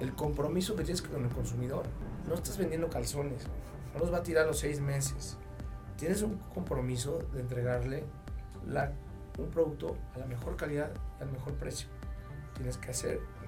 el compromiso que tienes con el consumidor. No estás vendiendo calzones, no los va a tirar los seis meses. Tienes un compromiso de entregarle un producto a la mejor calidad y al mejor precio tienes que hacer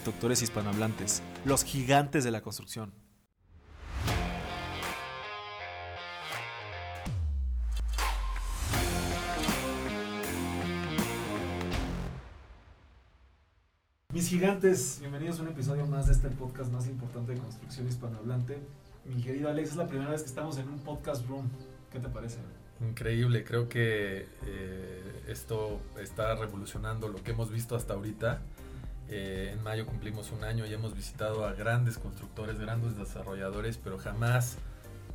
constructores hispanohablantes, los gigantes de la construcción. Mis gigantes, bienvenidos a un episodio más de este podcast más importante de construcción hispanohablante. Mi querido Alex, es la primera vez que estamos en un podcast room. ¿Qué te parece? Increíble, creo que eh, esto está revolucionando lo que hemos visto hasta ahorita. Eh, en mayo cumplimos un año y hemos visitado a grandes constructores, grandes desarrolladores, pero jamás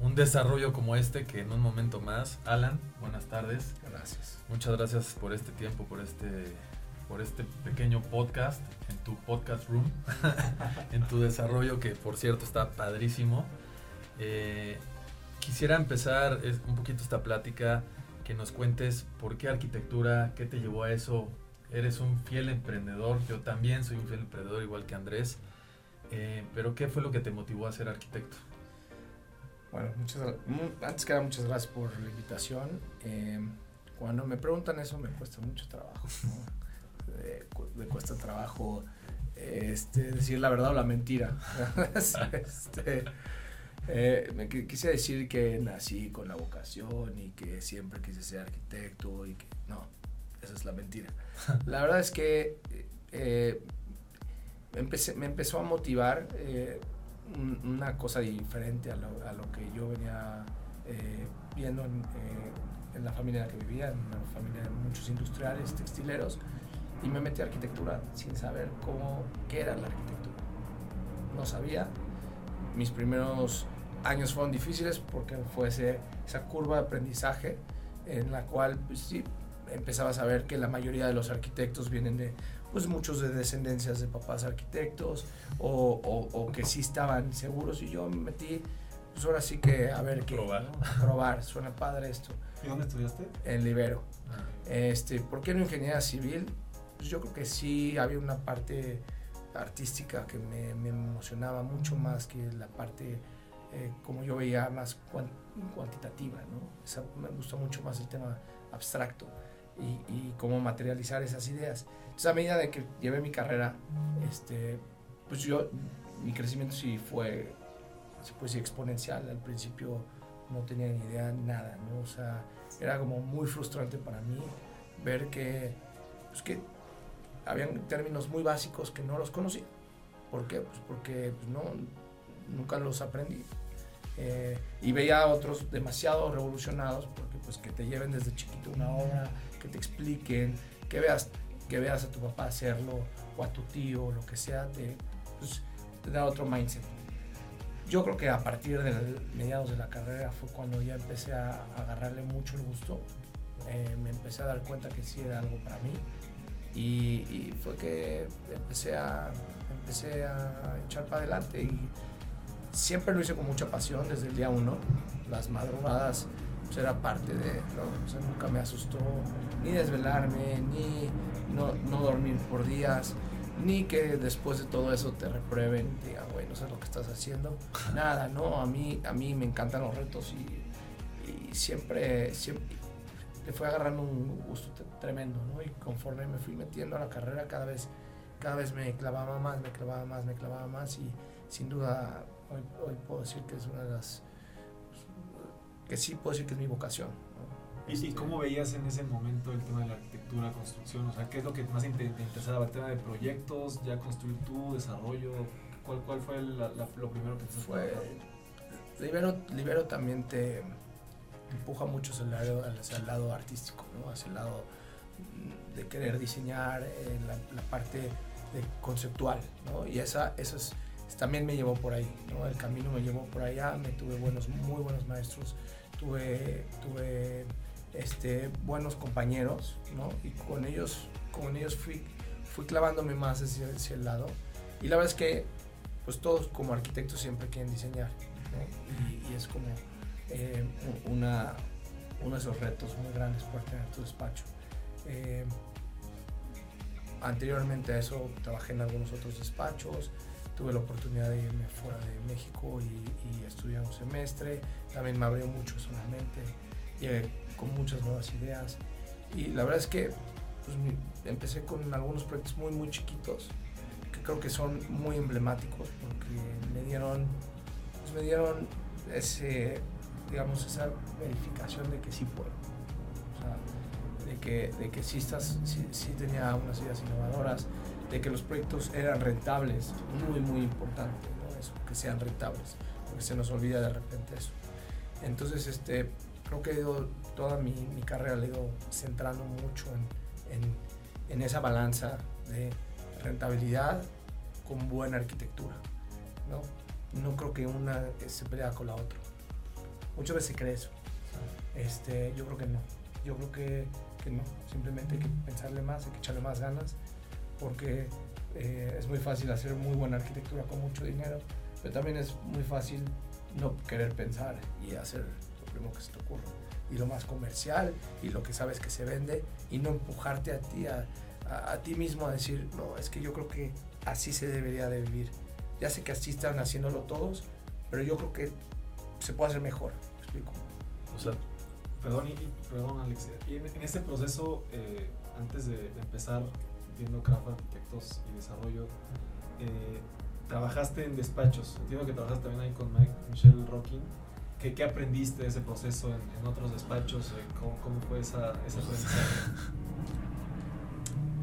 un desarrollo como este que en un momento más. Alan, buenas tardes. Gracias. Muchas gracias por este tiempo, por este por este pequeño podcast en tu podcast room, en tu desarrollo que por cierto está padrísimo. Eh, quisiera empezar un poquito esta plática, que nos cuentes por qué arquitectura, qué te llevó a eso. Eres un fiel emprendedor, yo también soy un fiel emprendedor igual que Andrés, eh, pero ¿qué fue lo que te motivó a ser arquitecto? Bueno, muchas, antes que nada muchas gracias por la invitación. Eh, cuando me preguntan eso me cuesta mucho trabajo. me cuesta trabajo este, decir la verdad o la mentira. este, eh, me quise decir que nací con la vocación y que siempre quise ser arquitecto y que no, esa es la mentira. La verdad es que eh, empecé, me empezó a motivar eh, una cosa diferente a lo, que yo venía viendo en, en, la familia en la que vivía, en una familia de muchos industriales, textileros y me metí a arquitectura sin saber cómo, qué era la arquitectura. No sabía. Mis primeros años fueron difíciles porque fue esa curva de aprendizaje en la cual pues, sí, empezaba a saber que la mayoría de los arquitectos vienen de, pues muchos de descendencias de papás arquitectos o, o, que sí estaban seguros y yo me metí, pues ahora sí que a ver qué. Probar. Probar, suena padre esto. ¿Y dónde estudiaste? En Libero. Ah. Este, ¿Por qué no ingeniería civil? Pues yo creo que sí había una parte artística que me, emocionaba mucho más que la parte eh, como yo veía más cuantitativa, ¿no? me gustó mucho más el tema abstracto y, cómo materializar esas ideas. Entonces a medida de que llevé mi carrera, este, pues yo, mi crecimiento sí fue, decir, exponencial. Al principio no tenía ni idea nada, ¿no? O sea, era como muy frustrante para mí ver que, pues que habían términos muy básicos que no los conocía. ¿Por qué? Pues porque pues, no, nunca los aprendí. Eh, y veía a otros demasiado revolucionados, porque pues que te lleven desde chiquito una obra, que te expliquen, que veas, que veas a tu papá hacerlo, o a tu tío, o lo que sea, te, pues, te da otro mindset. Yo creo que a partir de mediados de la carrera fue cuando ya empecé a, agarrarle mucho el gusto. Eh, me empecé a dar cuenta que sí era algo para mí y, fue que empecé a, empecé a echar para adelante y siempre lo hice con mucha pasión desde el día uno. Las madrugadas pues, era parte de, nunca me asustó ni desvelarme, ni no, no, dormir por días, ni que después de todo eso te reprueben digan, güey, no sé lo que estás haciendo. Nada, no, a mí, a mí me encantan los retos y, y siempre, siempre, le fue agarrando un gusto tremendo, ¿no? Y conforme me fui metiendo a la carrera, cada vez, cada vez me clavaba más, me clavaba más, me clavaba más y sin duda hoy, hoy puedo decir que es una de las, que sí puedo decir que es mi vocación. ¿Y, este, cómo veías en ese momento el tema de la arquitectura, construcción? O sea, ¿qué es lo que más te, interesaba? ¿El tema de proyectos, ya construir tu desarrollo? ¿Cuál, cuál fue lo primero que te fue? Libero, Libero también te empuja mucho hacia el lado, hacia el lado artístico, ¿no? hacia el lado de querer diseñar eh, la, parte de conceptual, ¿no? Y esa, eso es, también me llevó por ahí, ¿no? El camino me llevó por allá, me tuve buenos, muy buenos maestros, tuve, tuve este, buenos compañeros, ¿no? Y con ellos, con ellos fui, fui clavándome más hacia, el lado. Y la verdad es que, pues todos como arquitectos siempre quieren diseñar, y es como eh, una, uno de esos retos muy grandes por tener tu despacho. Eh, anteriormente a eso trabajé en algunos otros despachos, tuve la oportunidad de irme fuera de México y, y estudiar un semestre, también me abrió mucho solamente, llegué con muchas nuevas ideas. Y la verdad es que pues, empecé con algunos proyectos muy muy chiquitos que creo que son muy emblemáticos porque me dieron, pues, me dieron ese, digamos, esa verificación de que sí puedo. De que, de que sí, estás, sí, sí tenía unas ideas innovadoras, de que los proyectos eran rentables, muy, muy importante, ¿no? Eso, que sean rentables, porque se nos olvida de repente eso. Entonces, este, creo que toda mi, mi carrera le he ido centrando mucho en, en, en, esa balanza de rentabilidad con buena arquitectura, ¿no? No creo que una se pelea con la otra. Muchas veces se cree eso. Este, yo creo que no. Yo creo que, que no. Simplemente hay que pensarle más, hay que echarle más ganas porque eh, es muy fácil hacer muy buena arquitectura con mucho dinero, pero también es muy fácil no querer pensar y hacer lo primero que se te ocurra. Y lo más comercial y lo que sabes que se vende y no empujarte a ti, a, a, a ti mismo a decir, no, es que yo creo que así se debería de vivir. Ya sé que así están haciéndolo todos, pero yo creo que se puede hacer mejor. ¿Me explico? O sea, perdón, y, perdón Alex, y en, en este proceso, eh, antes de, de empezar viendo Craft Arquitectos y Desarrollo, eh, trabajaste en despachos. Entiendo que trabajaste también ahí con Mike, Michelle Rocking. ¿Qué, ¿Qué, aprendiste de ese proceso en, en otros despachos? Eh, ¿Cómo, ¿Cómo, fue esa, ese aprendizaje?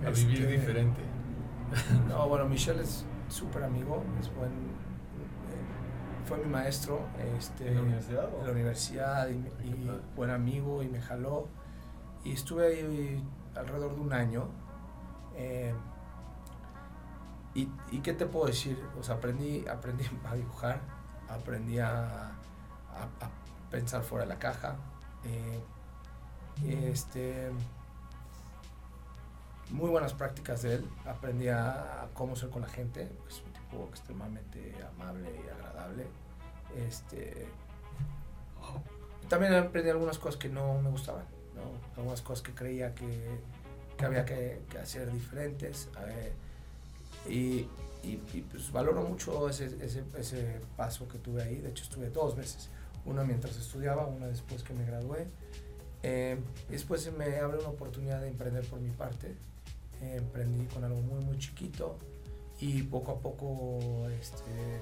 A vivir Este, diferente. No, bueno, Michelle es súper amigo, es buen, eh, fue mi maestro este, ¿En la universidad? en la universidad y, y buen amigo y me jaló. Y estuve ahí alrededor de un año. Eh, y, qué te puedo decir? O aprendí, aprendí a dibujar, aprendí a pensar fuera de la caja. eh, este, muy buenas prácticas de él. Aprendí a, a cómo ser con la gente. Es un tipo extremadamente amable y agradable. Este, también aprendí algunas cosas que no me gustaban. ¿no? Algunas cosas que creía que, que había que, que hacer diferentes. eh, y, y, y, pues valoro mucho ese, ese, ese paso que tuve ahí. De hecho, estuve dos veces. Una mientras estudiaba, una después que me gradué. Eh, después me abre una oportunidad de emprender por mi parte. Eh, emprendí con algo muy, muy chiquito y poco a poco este,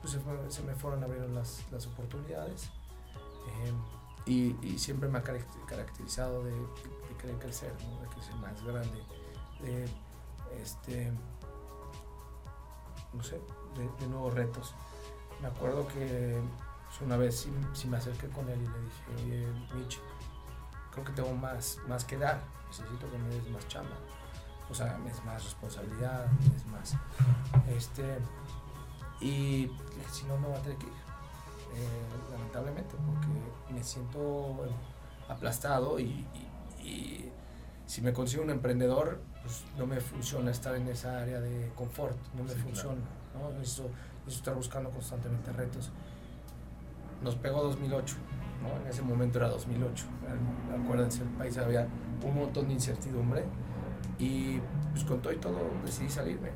pues se, fue- se me fueron abriendo las, las oportunidades. Eh, y, y siempre me ha caracter- caracterizado de, querer crecer, ¿no? de crecer más grande, de, este, no sé, de, nuevos retos. Me acuerdo que pues, una vez sí, me acerqué con él y le dije, oye, Mitch, creo que tengo más, más que dar, necesito que me des más chamba. O sea, me des más responsabilidad, me des más. Este, y si no, me voy a tener que ir. Eh, lamentablemente, porque me siento aplastado y- y si me consigo un emprendedor, pues no me funciona estar en esa área de confort, no me Sí, claro. funciona. ¿no? Necesito, necesito estar buscando constantemente retos. Nos pegó 2008, ¿no? en ese momento era 2008. eh, Acuérdense, el país había un montón de incertidumbre y pues con todo y todo decidí salirme.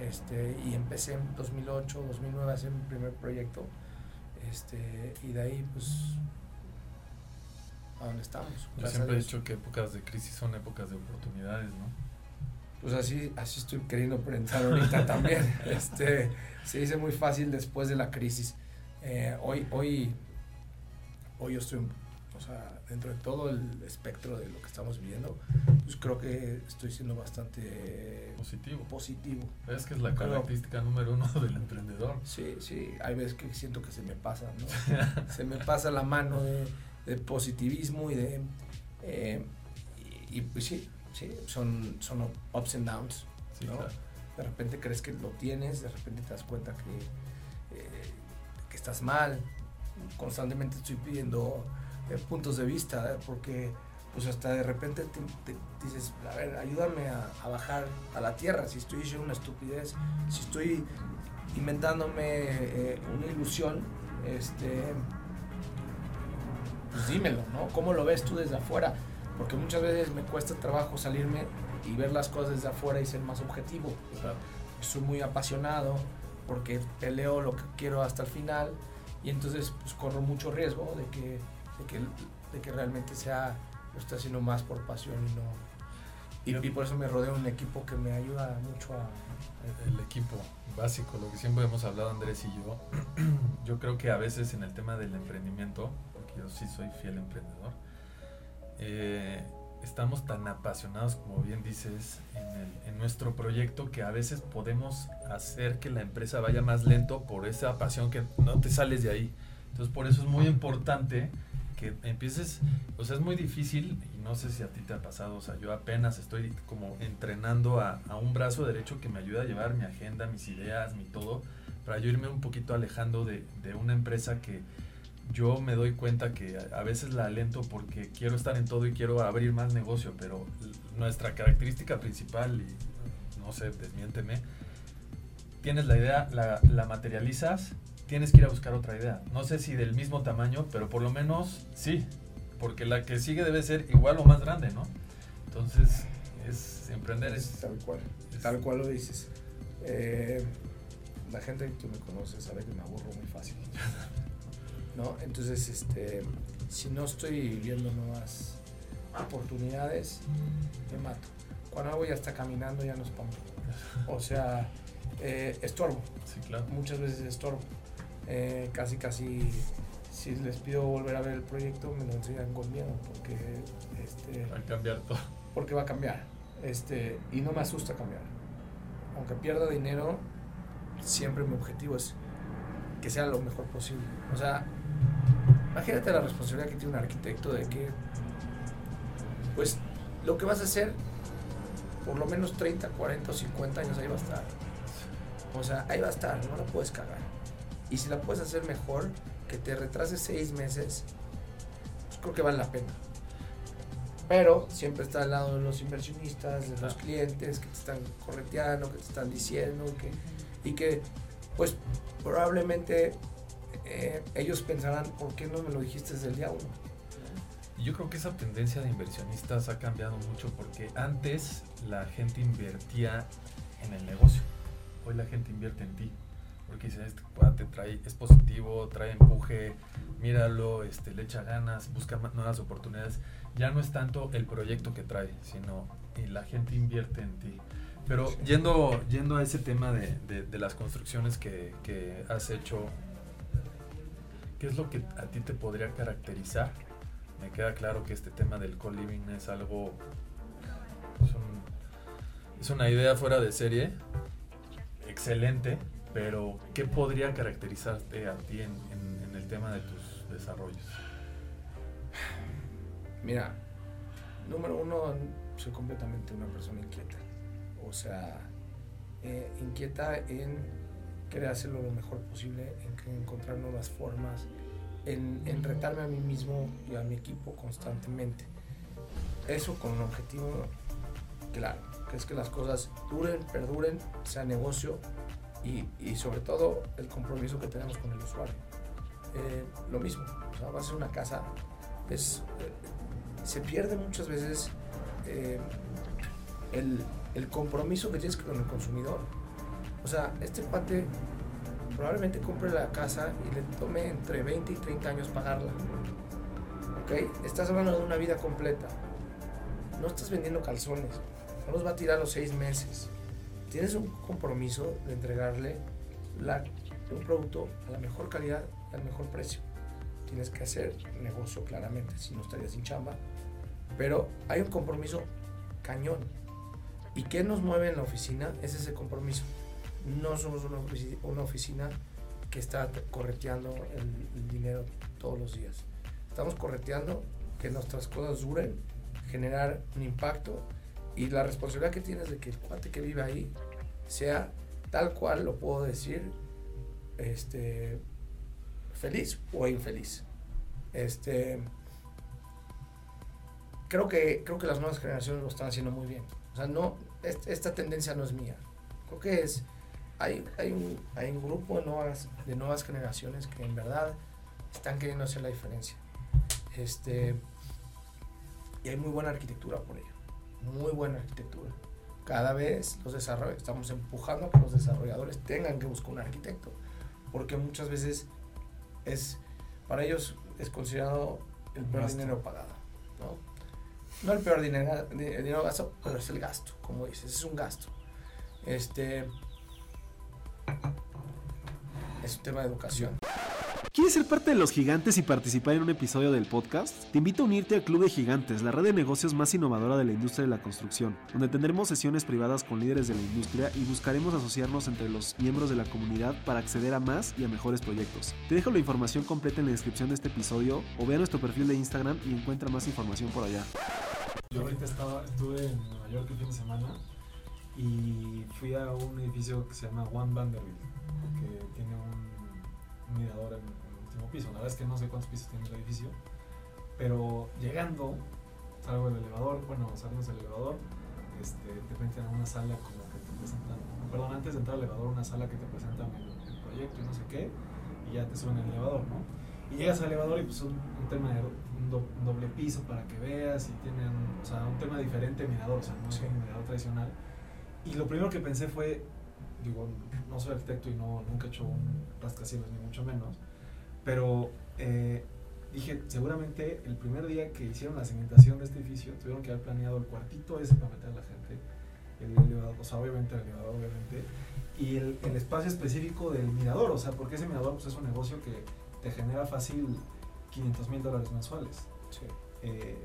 Este, y empecé en 2008, 2009 a hacer mi primer proyecto. Este, y de ahí, pues, a donde estamos. Yo siempre he dicho que épocas de crisis son épocas de oportunidades, ¿no? Pues así, así estoy queriendo pensar ahorita también. Este, se dice muy fácil después de la crisis. Eh, hoy, hoy, hoy yo estoy, o sea, dentro de todo el espectro de lo que estamos viviendo, pues creo que estoy siendo bastante Positivo. positivo. Es que es la Creo- característica número uno del emprendedor. Sí, sí, hay veces que siento que se me pasa, ¿no? se me pasa la mano de, de positivismo y de... eh, y, y, pues sí, sí, son, son ups and downs. Sí, ¿no? claro. De repente crees que lo tienes, de repente te das cuenta que, eh, que estás mal. Constantemente estoy pidiendo eh, puntos de vista, porque pues hasta de repente te, dices, a ver, ayúdame a, bajar a la tierra, si estoy haciendo una estupidez, si estoy inventándome eh, una ilusión, este, pues dímelo, ¿no? ¿Cómo lo ves tú desde afuera? Porque muchas veces me cuesta trabajo salirme y ver las cosas desde afuera y ser más objetivo. Soy muy apasionado porque peleo lo que quiero hasta el final y entonces pues corro mucho riesgo de que, de que, de que realmente sea lo estoy haciendo más por pasión y no y, por eso me rodeo un equipo que me ayuda mucho a el equipo básico lo que siempre hemos hablado Andrés y yo yo creo que a veces en el tema del emprendimiento yo sí soy fiel emprendedor eh, estamos tan apasionados como bien dices en, en nuestro proyecto que a veces podemos hacer que la empresa vaya más lento por esa pasión que no te sales de ahí. Entonces por eso es muy importante que empieces, o sea, es muy difícil, y no sé si a ti te ha pasado, o sea, yo apenas estoy como entrenando a, un brazo derecho que me ayuda a llevar mi agenda, mis ideas, mi todo, para yo irme un poquito alejando de, una empresa que yo me doy cuenta que a, veces la alento porque quiero estar en todo y quiero abrir más negocio, pero nuestra característica principal, y no sé, desmiénteme, tienes la idea, la, la materializas tienes que ir a buscar otra idea. No sé si del mismo tamaño, pero por lo menos sí, porque la que sigue debe ser igual o más grande, ¿no? Entonces, es emprender es... Tal cual, tal cual lo dices. Eh, la gente que me conoce sabe que me aburro muy fácil. ¿No? Entonces, este, si no estoy viendo nuevas oportunidades, me mato. Cuando algo ya está caminando, ya no espanto. O sea, eh, estorbo. Sí, claro. Muchas veces estorbo. Eh, casi casi si les pido volver a ver el proyecto me lo enseñan con miedo porque este, va a cambiar todo porque va a cambiar este y no me asusta cambiar aunque pierda dinero siempre mi objetivo es que sea lo mejor posible. O sea imagínate la responsabilidad que tiene un arquitecto de que pues lo que vas a hacer por lo menos 30, 40 o 50 años ahí va a estar. O sea ahí va a estar no la puedes cagar. Y si la puedes hacer mejor, que te retrases seis meses, pues creo que vale la pena. Pero siempre está al lado de los inversionistas, de los clientes que te están correteando, que te están diciendo, que, y que pues probablemente eh, ellos pensarán, ¿por qué no me lo dijiste desde el día uno? Yo creo que esa tendencia de inversionistas ha cambiado mucho porque antes la gente invertía en el negocio, hoy la gente invierte en ti porque dice, este te trae, es positivo, trae empuje, míralo, este, le echa ganas, busca nuevas oportunidades. Ya no es tanto el proyecto que trae, sino la gente invierte en ti. Pero yendo, yendo a ese tema de, de, las construcciones que, que, has hecho, ¿qué es lo que a ti te podría caracterizar? Me queda claro que este tema del co-living es algo, es, un, es una idea fuera de serie, excelente, pero, ¿qué podría caracterizarte a ti en, el tema de tus desarrollos? Mira, número uno, soy completamente una persona inquieta. O sea, eh, inquieta en querer hacerlo lo mejor posible, en encontrar nuevas formas, en, retarme a mí mismo y a mi equipo constantemente. Eso con un objetivo claro, que es que las cosas duren, perduren, sea negocio y, sobre todo el compromiso que tenemos con el usuario. Eh, lo mismo, va a ser una casa, es, eh, se pierde muchas veces el, el, compromiso que tienes con el consumidor. O sea, este cuate probablemente compre la casa y le tome entre 20 y 30 años pagarla. ¿Ok? Estás hablando de una vida completa. No estás vendiendo calzones. No los va a tirar los seis meses tienes un compromiso de entregarle un producto a la mejor calidad, al mejor precio. Tienes que hacer negocio claramente, si no estarías sin chamba. Pero hay un compromiso cañón. ¿Y qué nos mueve en la oficina? Es ese compromiso. No somos una oficina, que está correteando el, el dinero todos los días. Estamos correteando que nuestras cosas duren, generar un impacto y la responsabilidad que tienes de que el cuate que vive ahí sea tal cual lo puedo decir, este, feliz o infeliz. Este, creo, que, creo que las nuevas generaciones lo están haciendo muy bien. O sea, no, esta tendencia no es mía. Creo que es, hay, hay, un, hay un grupo de nuevas, de nuevas generaciones que en verdad están queriendo hacer la diferencia. Este, y hay muy buena arquitectura por ello. Muy buena arquitectura. Cada vez los desarrolladores, estamos empujando a que los desarrolladores tengan que buscar un arquitecto. Porque muchas veces es, para ellos es considerado el peor dinero pagado. ¿no? No el peor dinero, dinero gasto, pero es el gasto, como dices, es un gasto. Este es un tema de educación. ¿Quieres ser parte de los gigantes y participar en un episodio del podcast? Te invito a unirte al Club de Gigantes, la red de negocios más innovadora de la industria de la construcción, donde tendremos sesiones privadas con líderes de la industria y buscaremos asociarnos entre los miembros de la comunidad para acceder a más y a mejores proyectos. Te dejo la información completa en la descripción de este episodio o ve a nuestro perfil de Instagram y encuentra más información por allá. Yo ahorita estaba, estuve en Nueva York el fin de semana y fui a un edificio que se llama One Vanderbilt, que tiene un, mirador en, el último piso. La verdad es que no sé cuántos pisos tiene el edificio, pero llegando, salgo del elevador, bueno, salimos del elevador, este, te meten a una sala como que te presentan, perdón, antes de entrar al elevador, una sala que te presentan el, el proyecto y no sé qué, y ya te suben el elevador, ¿no? Y llegas al elevador y pues un, un tema de un, doble piso para que veas y tienen, o sea, un tema diferente mirador, o sea, no es un mirador tradicional y lo primero que pensé fue, digo, no soy arquitecto y no, nunca he hecho un rascacielos, ni mucho menos, pero eh, dije, seguramente el primer día que hicieron la cimentación de este edificio, tuvieron que haber planeado el cuartito ese para meter a la gente, el elevador, o sea, obviamente el elevador, obviamente, y el, el, espacio específico del mirador, o sea, porque ese mirador pues, es un negocio que te genera fácil 500 mil dólares mensuales. Sí. Eh,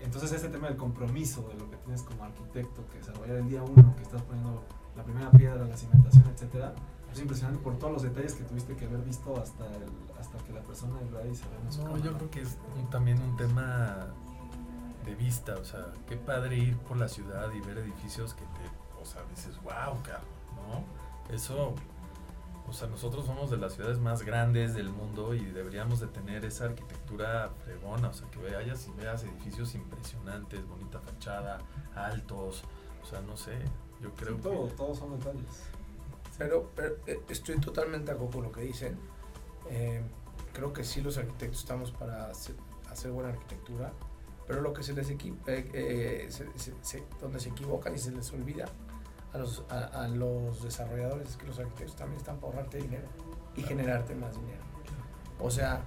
entonces este tema del compromiso de lo que tienes como arquitecto, que desarrollar el día uno, que estás poniendo la primera piedra, la cimentación, etcétera, es impresionante por todos los detalles que tuviste que haber visto hasta, el, hasta que la persona lo ahí se ve No, yo creo que es también un tema de vista, o sea, qué padre ir por la ciudad y ver edificios que te, o sea, dices, wow, ¿no? Eso o sea, nosotros somos de las ciudades más grandes del mundo y deberíamos de tener esa arquitectura fregona, o sea, que vayas y veas edificios impresionantes, bonita fachada, altos, o sea, no sé, yo creo que... Todo, todos son detalles. Pero, eh, estoy totalmente de acuerdo con lo que dicen. Eh, creo que sí los arquitectos estamos para hacer, buena arquitectura, pero lo que se les equipa, eh, donde se equivocan y se les olvida a los, a, los desarrolladores es que los arquitectos también están para ahorrarte dinero y generarte más dinero. O sea,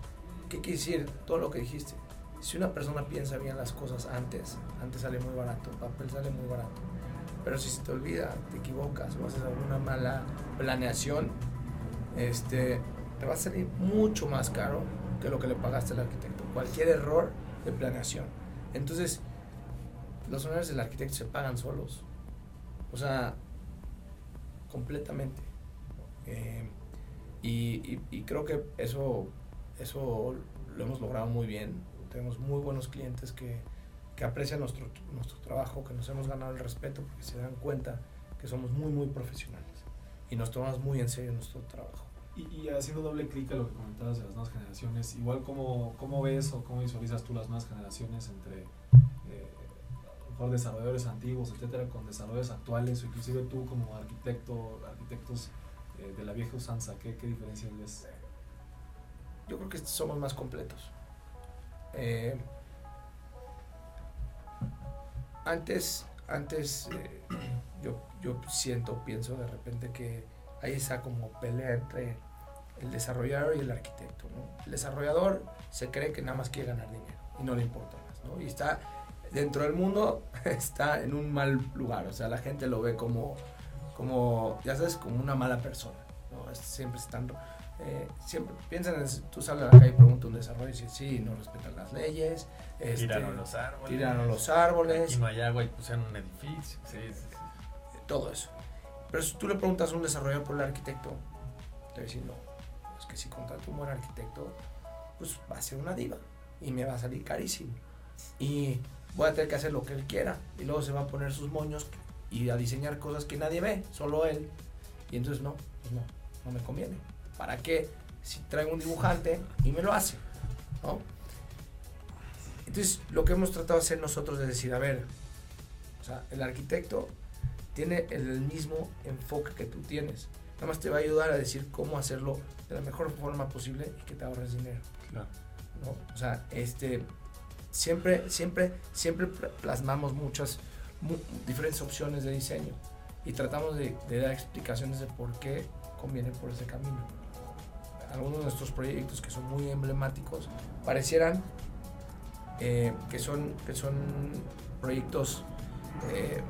¿qué quiere decir todo lo que dijiste? Si una persona piensa bien las cosas antes, antes sale muy barato, el papel sale muy barato. Pero si se te olvida, te equivocas o haces alguna mala planeación, este, te va a salir mucho más caro que lo que le pagaste al arquitecto. Cualquier error de planeación. Entonces, los honores del arquitecto se pagan solos. O sea, completamente. Eh, y, creo que eso, eso lo hemos logrado muy bien. Tenemos muy buenos clientes que, aprecian nuestro, nuestro trabajo, que nos hemos ganado el respeto porque se dan cuenta que somos muy, muy profesionales y nos tomamos muy en serio nuestro trabajo. Y, haciendo doble clic a lo que comentabas de las nuevas generaciones, igual cómo, cómo ves o cómo visualizas tú las nuevas generaciones entre mejor desarrolladores antiguos, etcétera, con desarrolladores actuales, o inclusive tú como arquitecto, arquitectos eh, de la vieja usanza, ¿qué, qué diferencias ves? Yo creo que somos más completos. Eh, antes, antes eh, yo, yo siento, pienso de repente que hay esa como pelea entre el desarrollador y el arquitecto. ¿no? El desarrollador se cree que nada más quiere ganar dinero y no le importa más. ¿no? Y está dentro del mundo está en un mal lugar. O sea, la gente lo ve como, como ya sabes, como una mala persona. Siempre están... Eh, siempre piensan en, tú sales a la calle y preguntas un desarrollo y dices, sí, no respetan las leyes. Este, tiraron los árboles. Tiraron los árboles. Aquí no hay agua y pusieron un edificio. Sí, sí, Todo eso. Pero si tú le preguntas a un desarrollador por el arquitecto, te va a decir, no, es que si contrato un buen arquitecto, pues va a ser una diva y me va a salir carísimo. Y voy a tener que hacer lo que él quiera. Y luego se va a poner sus moños y a diseñar cosas que nadie ve, solo él. Y entonces no, pues no, no me conviene. ¿Para qué? Si traigo un dibujante y me lo hace, ¿no? Entonces, lo que hemos tratado de hacer nosotros es decir, a ver, o sea, el arquitecto tiene el mismo enfoque que tú tienes. Nada más te va a ayudar a decir cómo hacerlo de la mejor forma posible y que te ahorres dinero. Claro. ¿no? O sea, este, siempre, siempre, siempre pl- plasmamos muchas, mu- diferentes opciones de diseño y tratamos de, de dar explicaciones de por qué conviene por ese camino. Algunos de nuestros proyectos que son muy emblemáticos parecieran eh, que, son, que son proyectos, eh,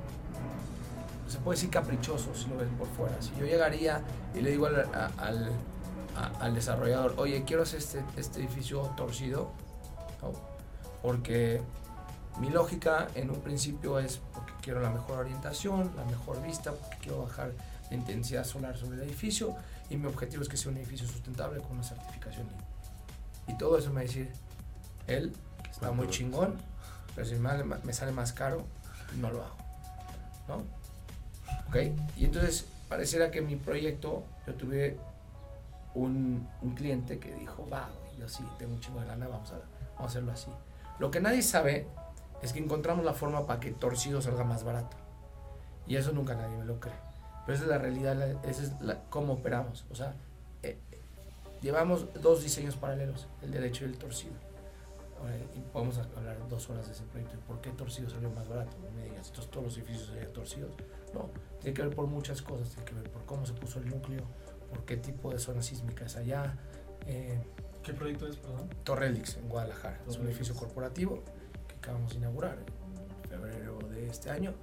se puede decir caprichosos si lo ven por fuera. Si yo llegaría y le digo al, al, desarrollador, oye, quiero hacer este, este edificio torcido, porque mi lógica en un principio es porque quiero la mejor orientación, la mejor vista, porque quiero bajar la intensidad solar sobre el edificio y mi objetivo es que sea un edificio sustentable con una certificación. Y todo eso me va a decir, él está muy chingón, pero si me, sale más caro, no lo hago. ¿No? ¿Ok? Y entonces pareciera que mi proyecto, yo tuve un, un cliente que dijo, va, yo sí tengo un chingo de lana, vamos a, vamos a hacerlo así. Lo que nadie sabe es que encontramos la forma para que torcido salga más barato. Y eso nunca nadie me lo cree. Pero esa es la realidad, esa es la, cómo operamos. O sea, eh, llevamos dos diseños paralelos, el derecho y el torcido. Ahora, y podemos hablar dos horas de ese proyecto. ¿Por qué torcido salió más barato? No me digas, entonces todos los edificios serían torcidos. No, tiene que ver por muchas cosas. Tiene que ver por cómo se puso el núcleo, por qué tipo de zona sísmica es allá. Eh, ¿Qué proyecto es, perdón? Torrelix en Guadalajara. Es un Torrelix. edificio corporativo que acabamos de inaugurar en febrero de este año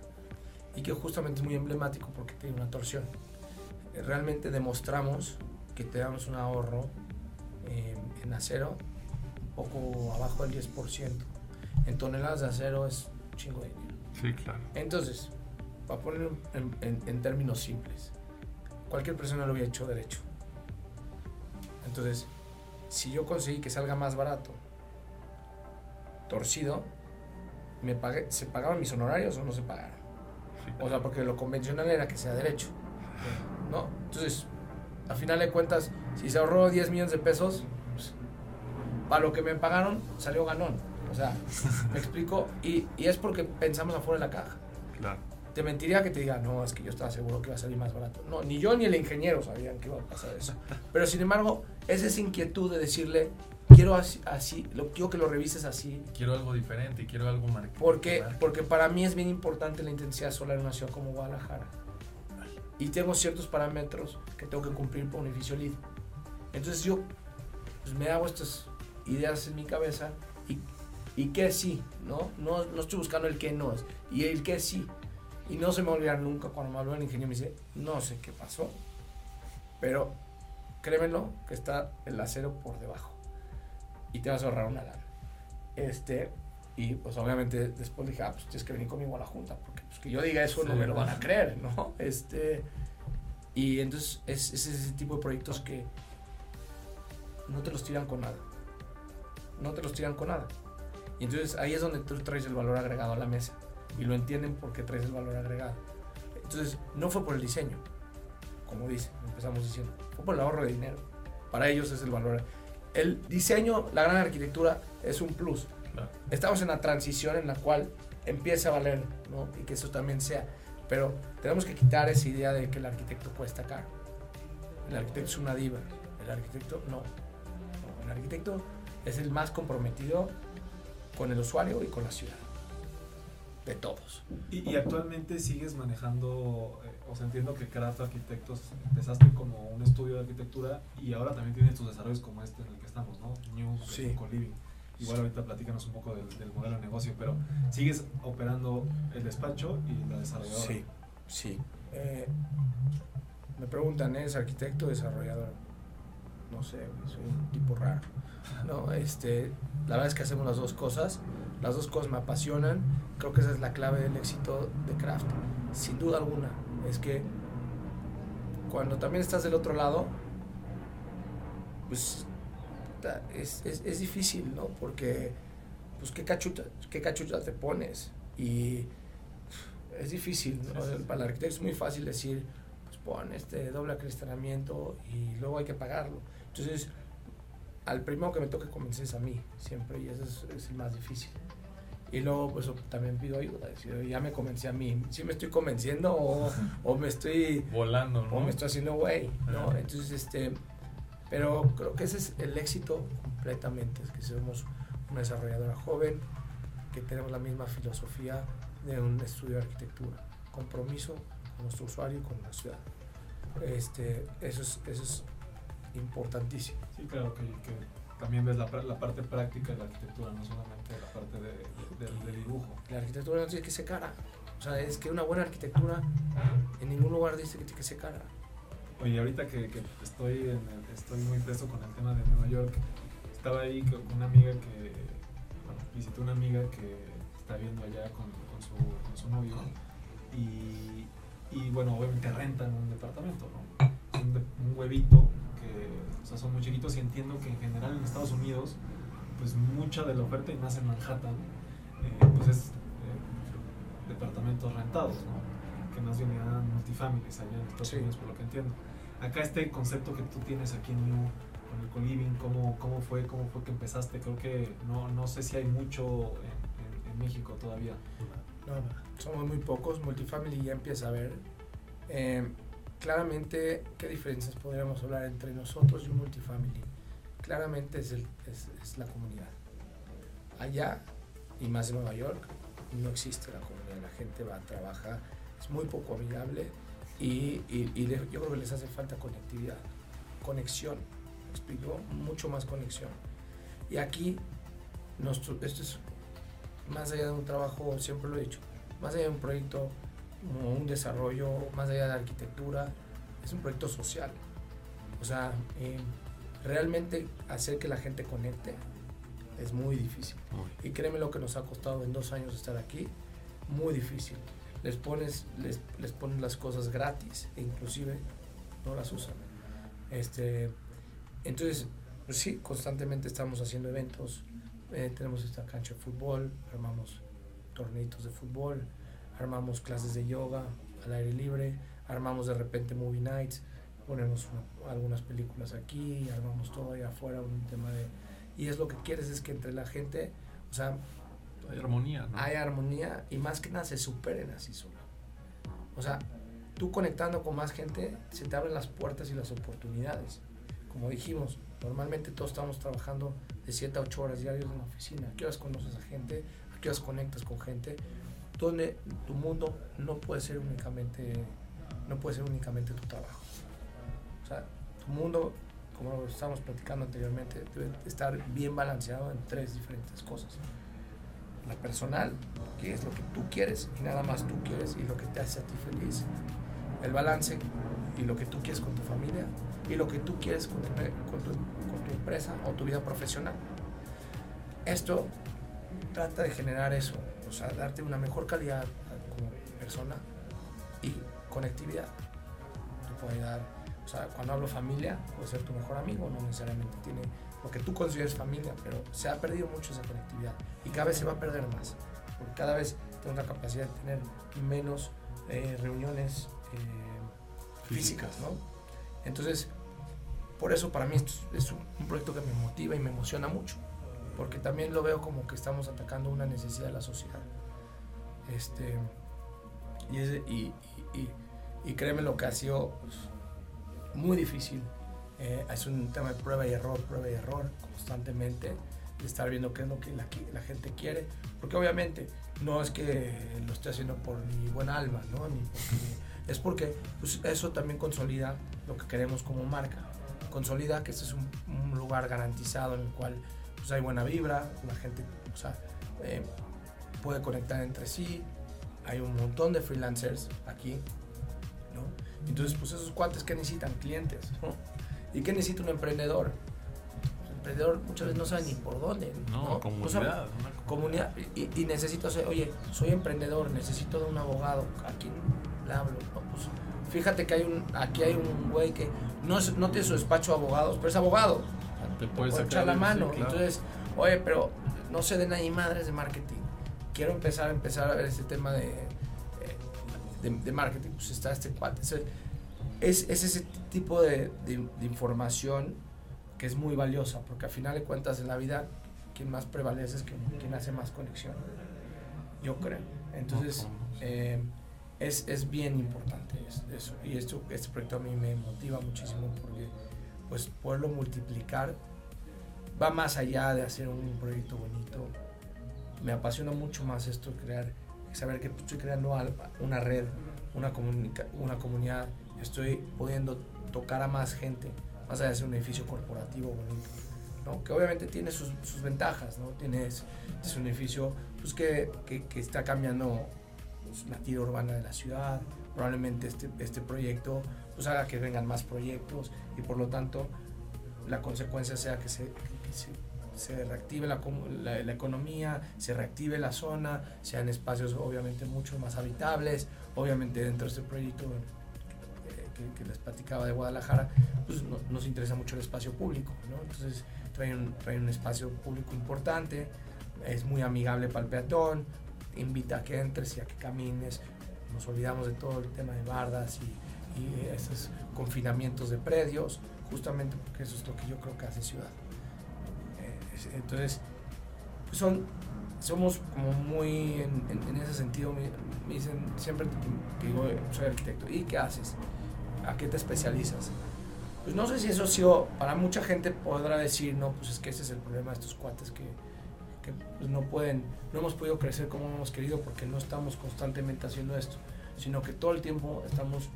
y que justamente es muy emblemático porque tiene una torsión. Eh, Realmente demostramos que te damos un ahorro eh, en acero un poco abajo del 10%. En toneladas de acero es un chingo de dinero. Sí, claro. Entonces, para poner en, en- en términos simples, cualquier persona lo hubiera hecho derecho. Entonces, si yo conseguí que salga más barato, torcido, me pagué, ¿se pagaban mis honorarios o no se pagaron? O sea, porque lo convencional era que sea derecho. ¿No? Entonces, a final de cuentas, si se ahorró 10 millones de pesos, pues, para lo que me pagaron, salió ganón. O sea, me explico. Y, y es porque pensamos afuera de la caja. Claro. Te mentiría que te diga, no, es que yo estaba seguro que iba a salir más barato. No, ni yo ni el ingeniero sabían que iba a pasar eso. Pero sin embargo, es esa inquietud de decirle, quiero así, así lo, quiero que lo revises así. Quiero algo diferente, quiero algo marcado. Porque, porque para mí es bien importante la intensidad solar en una ciudad como Guadalajara. Y tengo ciertos parámetros que tengo que cumplir por un edificio LEED. Entonces yo pues, me hago estas ideas en mi cabeza y, y que sí, ¿no? ¿no? No estoy buscando el que no es. Y el que sí. Y no se me va a olvidar nunca cuando me habló el ingeniero y me dice, no sé qué pasó, pero créemelo que está el acero por debajo. Y te vas a ahorrar una lana. Este, y pues obviamente después dije, ah, pues tienes que venir conmigo a la junta, porque pues que yo diga eso no me lo van a creer, ¿no? Este, y entonces es, es ese tipo de proyectos que no te los tiran con nada. No te los tiran con nada. Y entonces ahí es donde tú traes el valor agregado a la mesa. Y lo entienden porque traes el valor agregado. Entonces, no fue por el diseño, como dice, empezamos diciendo, fue por el ahorro de dinero. Para ellos es el valor. El diseño, la gran arquitectura, es un plus. Claro. Estamos en la transición en la cual empieza a valer, ¿no? Y que eso también sea. Pero tenemos que quitar esa idea de que el arquitecto cuesta caro. El arquitecto es una diva. El arquitecto no. No, El arquitecto es el más comprometido con el usuario y con la ciudad. De todos. Y, y actualmente sigues manejando, eh, o sea, entiendo que Craft Arquitectos empezaste como un estudio de arquitectura y ahora también tienes tus desarrollos como este en el que estamos, ¿no? New Sí. Co-Living. Igual ahorita platícanos un poco del, del modelo de negocio, pero sigues operando el despacho y la desarrolladora. Sí, sí. Eh, me preguntan, ¿eres arquitecto o desarrollador? No sé, soy un tipo raro. No, este, la verdad es que hacemos las dos cosas. Las dos cosas me apasionan. Creo que esa es la clave del éxito de Craft. Sin duda alguna. Es que cuando también estás del otro lado, pues es, es, es difícil, ¿no? Porque, pues, ¿qué cachucha, qué cachucha te pones? Y es difícil, ¿no? Sí, sí, sí. Para el arquitecto es muy fácil decir, pues pon este doble acreditamiento y luego hay que pagarlo. Entonces, al primero que me toque convencer es a mí, siempre, y eso es, es el más difícil. Y luego, pues también pido ayuda. Decir, ya me convencí a mí. ¿Sí me estoy convenciendo o, o me estoy. Volando, ¿no? O me estoy haciendo güey, ¿no? Entonces, este. Pero creo que ese es el éxito completamente. Es que somos una desarrolladora joven, que tenemos la misma filosofía de un estudio de arquitectura. Compromiso con nuestro usuario y con la ciudad. Este, eso, es, eso es importantísimo. Sí, claro, que, que también ves la, la, parte práctica de la arquitectura, no solamente la parte de, de, de, dibujo. La arquitectura no tiene que ser cara. O sea, es que una buena arquitectura en ningún lugar dice que tiene que ser cara. Oye, ahorita que, que estoy, en el, estoy muy preso con el tema de Nueva York, estaba ahí con una amiga que, bueno, visité una amiga que está viendo allá con, con, su, con su novio y, y, bueno, obviamente rentan un departamento, ¿no? Un, un huevito que o sea, son muy chiquitos y entiendo que en general en Estados Unidos pues mucha de la oferta y más en Manhattan eh, pues es eh, departamentos rentados, ¿no? que más bien eran multifamilies allá en Estados sí. Unidos por lo que entiendo. Acá este concepto que tú tienes aquí en New con el co-living, ¿cómo, ¿cómo, fue, ¿cómo fue que empezaste? Creo que no, no sé si hay mucho en, en, en México todavía. No, somos muy pocos, multifamily ya empieza a ver. Eh, claramente, ¿qué diferencias podríamos hablar entre nosotros y un multifamily? Claramente es, el, es, la comunidad. Allá, y más en Nueva York, no existe la comunidad. La gente va a trabajar, es muy poco amigable y, y, y yo creo que les hace falta conectividad, conexión. ¿Me explico? Mucho más conexión. Y aquí, nuestro, esto es más allá de un trabajo, siempre lo he dicho, más allá de un proyecto un desarrollo más allá de la arquitectura, es un proyecto social. O sea, eh, realmente hacer que la gente conecte es muy difícil. Y créeme lo que nos ha costado en dos años estar aquí, muy difícil. Les pones, les, les pones las cosas gratis e inclusive no las usan. Este, entonces, pues sí, constantemente estamos haciendo eventos. Eh, tenemos esta cancha de fútbol, armamos torneitos de fútbol, armamos clases de yoga al aire libre, armamos de repente movie nights, ponemos una, algunas películas aquí, armamos todo allá afuera, un tema de... Y es lo que quieres, es que entre la gente, o sea... Hay armonía, ¿no? Hay armonía y más que nada se superen así solo. O sea, tú conectando con más gente, se te abren las puertas y las oportunidades. Como dijimos, normalmente todos estamos trabajando de 7 a 8 horas diarias en la oficina. ¿A qué horas conoces a gente? ¿A qué horas conectas con gente? Donde tu mundo no puede ser únicamente no puede ser únicamente tu trabajo. O sea, tu mundo, como lo estábamos platicando anteriormente, debe estar bien balanceado en tres diferentes cosas. La personal, que es lo que tú quieres y nada más tú quieres y lo que te hace a ti feliz. El balance y lo que tú quieres con tu familia y lo que tú quieres con tu, con tu, con tu empresa o tu vida profesional. Esto trata de generar eso, o sea, darte una mejor calidad como persona y conectividad. Te puede dar, o sea, cuando hablo familia, puede ser tu mejor amigo, no necesariamente tiene lo que tú consideres familia, pero se ha perdido mucho esa conectividad y cada vez se va a perder más, porque cada vez tengo la capacidad de tener menos eh, reuniones eh, físicas, ¿no? Entonces, por eso para mí esto es un proyecto que me motiva y me emociona mucho porque también lo veo como que estamos atacando una necesidad de la sociedad. Este, y, créeme lo que ha sido pues, muy difícil. Eh, es un tema de prueba y error, prueba y error constantemente, de estar viendo qué es lo que la, gente quiere, porque obviamente no es que lo esté haciendo por mi buena alma, ¿no? Ni porque, es porque pues, eso también consolida lo que queremos como marca, consolida que este es un, un lugar garantizado en el cual pues hay buena vibra, la gente o sea, eh, puede conectar entre sí, hay un montón de freelancers aquí, ¿no? Entonces, pues esos cuates que necesitan clientes, ¿no? ¿Y qué necesita un emprendedor? El emprendedor muchas veces no sabe ni por dónde. No, ¿no? comunidad. O sea, comunidad. Y, y, necesito, oye, soy emprendedor, necesito de un abogado, ¿a quién le hablo? No, pues fíjate que hay un, aquí hay un güey que no, no tiene su despacho de abogados, pero es abogado te puedes sacar echar la mano. Claro. Entonces, oye, pero no sé de nadie madres de marketing. Quiero empezar a empezar a ver este tema de, de, de marketing. Pues está este cuate. es, es ese tipo de, de, de información que es muy valiosa, porque al final de cuentas en la vida, quien más prevalece es quien, quien hace más conexión, yo creo. Entonces, eh, es, es bien importante es- eso. Y esto, este proyecto a mí me motiva muchísimo porque pues poderlo multiplicar va más allá de hacer un proyecto bonito. Me apasiona mucho más esto, crear, saber que estoy creando una red, una, comunica- una comunidad, estoy pudiendo tocar a más gente, más allá de ser un edificio corporativo bonito. ¿no? Que obviamente tiene sus, sus ventajas, ¿no? Tienes, es un edificio pues, que, que, que está cambiando pues, la tira urbana de la ciudad. Probablemente este, este proyecto pues, haga que vengan más proyectos y por lo tanto la consecuencia sea que se, se, se reactive la, economía, se reactive la zona, sean espacios obviamente mucho más habitables. Obviamente dentro de este proyecto eh, que, les platicaba de Guadalajara, pues no- nos interesa mucho el espacio público. Entonces trae un, espacio público importante, es muy amigable para el peatón, invita a que entres y a que camines. Nos olvidamos de todo el tema de bardas y esos confinamientos de predios, justamente porque eso es lo que yo creo que hace ciudad. Eh, es- entonces, pues son, somos muy en, en- en ese sentido, me, me dicen siempre que digo, soy arquitecto, ¿y qué haces? ¿A qué te especializas? Pues no sé si eso ha sido, para mucha gente podrá decir, no, pues es que ese es el problema de estos cuates que, que pues, no pueden, no hemos podido crecer como hemos querido porque no estamos constantemente haciendo esto, sino que todo el tiempo estamos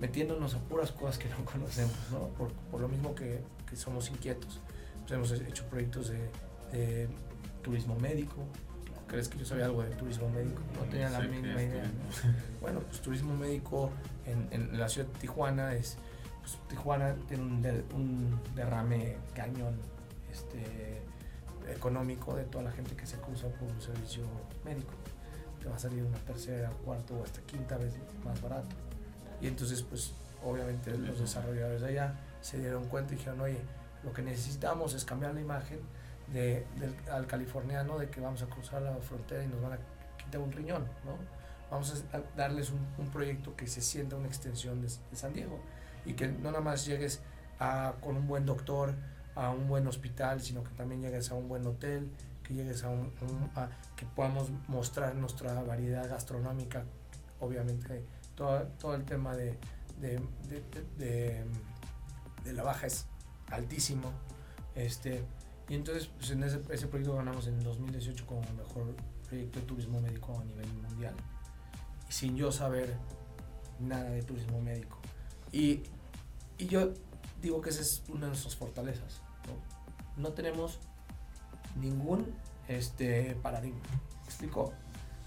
metiéndonos a puras cosas que no conocemos, ¿no? Por, por lo mismo que, que somos inquietos. Hemos hecho proyectos de, de turismo médico. ¿Crees que yo sabía algo de turismo médico? No tenía la mínima idea. Bueno, pues turismo médico en, en la ciudad de Tijuana es, pues Tijuana tiene un, de- un derrame cañón este, económico de toda la gente que se cruza por un servicio médico. Te va a salir una tercera, cuarta o hasta quinta vez más barato. Y entonces, pues obviamente los desarrolladores de allá se dieron cuenta y dijeron, oye, lo que necesitamos es cambiar la imagen de, al californiano de que vamos a cruzar la frontera y nos van a quitar un riñón, ¿no? Vamos a darles un, proyecto que se sienta una extensión de, San Diego y que no nada más llegues a, con un buen doctor a un buen hospital, sino que también llegues a un buen hotel, que llegues a un, un- que podamos mostrar nuestra variedad gastronómica, obviamente todo, todo el tema de- de- de la baja es altísimo, este y entonces pues, en ese, proyecto ganamos en 2018 como mejor proyecto de turismo médico a nivel mundial sin yo saber nada de turismo médico. Y, y yo digo que esa es una de nuestras fortalezas. No, No tenemos ningún este, paradigma. ¿Me explico?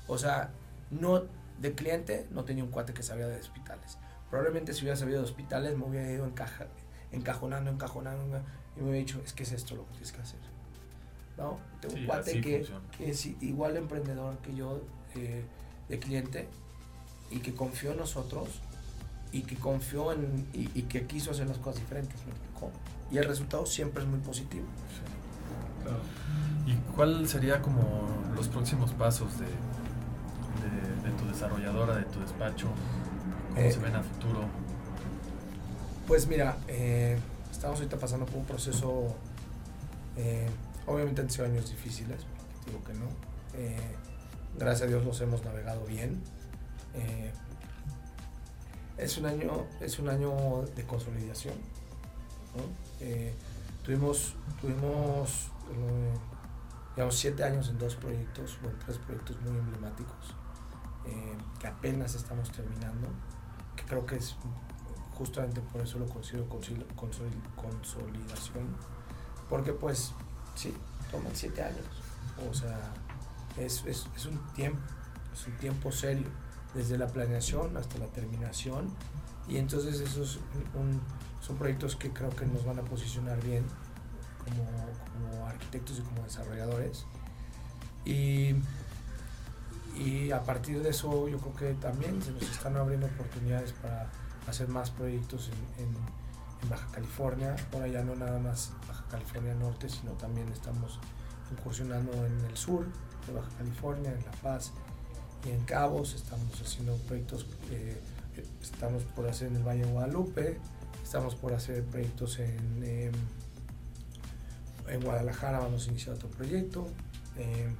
O sea, no de cliente no tenía un cuate que sabía de hospitales. Probablemente si hubiera sabido de hospitales me hubiera ido encaja, encajonando, encajonando y me hubiera dicho, es que es esto lo que tienes que hacer. ¿No? Tengo un cuate que, que es igual de emprendedor que yo eh, de cliente y que confió en nosotros y que confió en y, y que quiso hacer las cosas diferentes. Y el resultado siempre es muy positivo. Claro. ¿Y cuál sería como los próximos pasos de, de, de tu desarrolladora, de tu despacho? ¿Cómo Eh, se ven a futuro? Pues mira, eh, estamos ahorita pasando por un proceso, eh, obviamente han sido años difíciles, digo que no. Eh, gracias a Dios los hemos navegado bien. Es un año, es un año de consolidación. tuvimos, tuvimos, digamos, siete años en dos proyectos, o en tres proyectos muy emblemáticos, que apenas estamos terminando, que creo que es justamente por eso lo considero consolidación, porque pues sí, toman siete años, o sea, es, es, un tiempo, es un tiempo serio, desde la planeación hasta la terminación, y entonces esos son proyectos que creo que nos van a posicionar bien como, como arquitectos y como desarrolladores. Y, y a partir de eso yo creo que también se nos están abriendo oportunidades para hacer más proyectos en, Baja California. Ahora ya no nada más Baja California Norte, sino también estamos incursionando en el sur de Baja California, en La Paz y en Cabos. Estamos haciendo proyectos eh, estamos por hacer en el Valle de Guadalupe, estamos por hacer proyectos en, em, en Guadalajara, vamos a iniciar otro proyecto. em,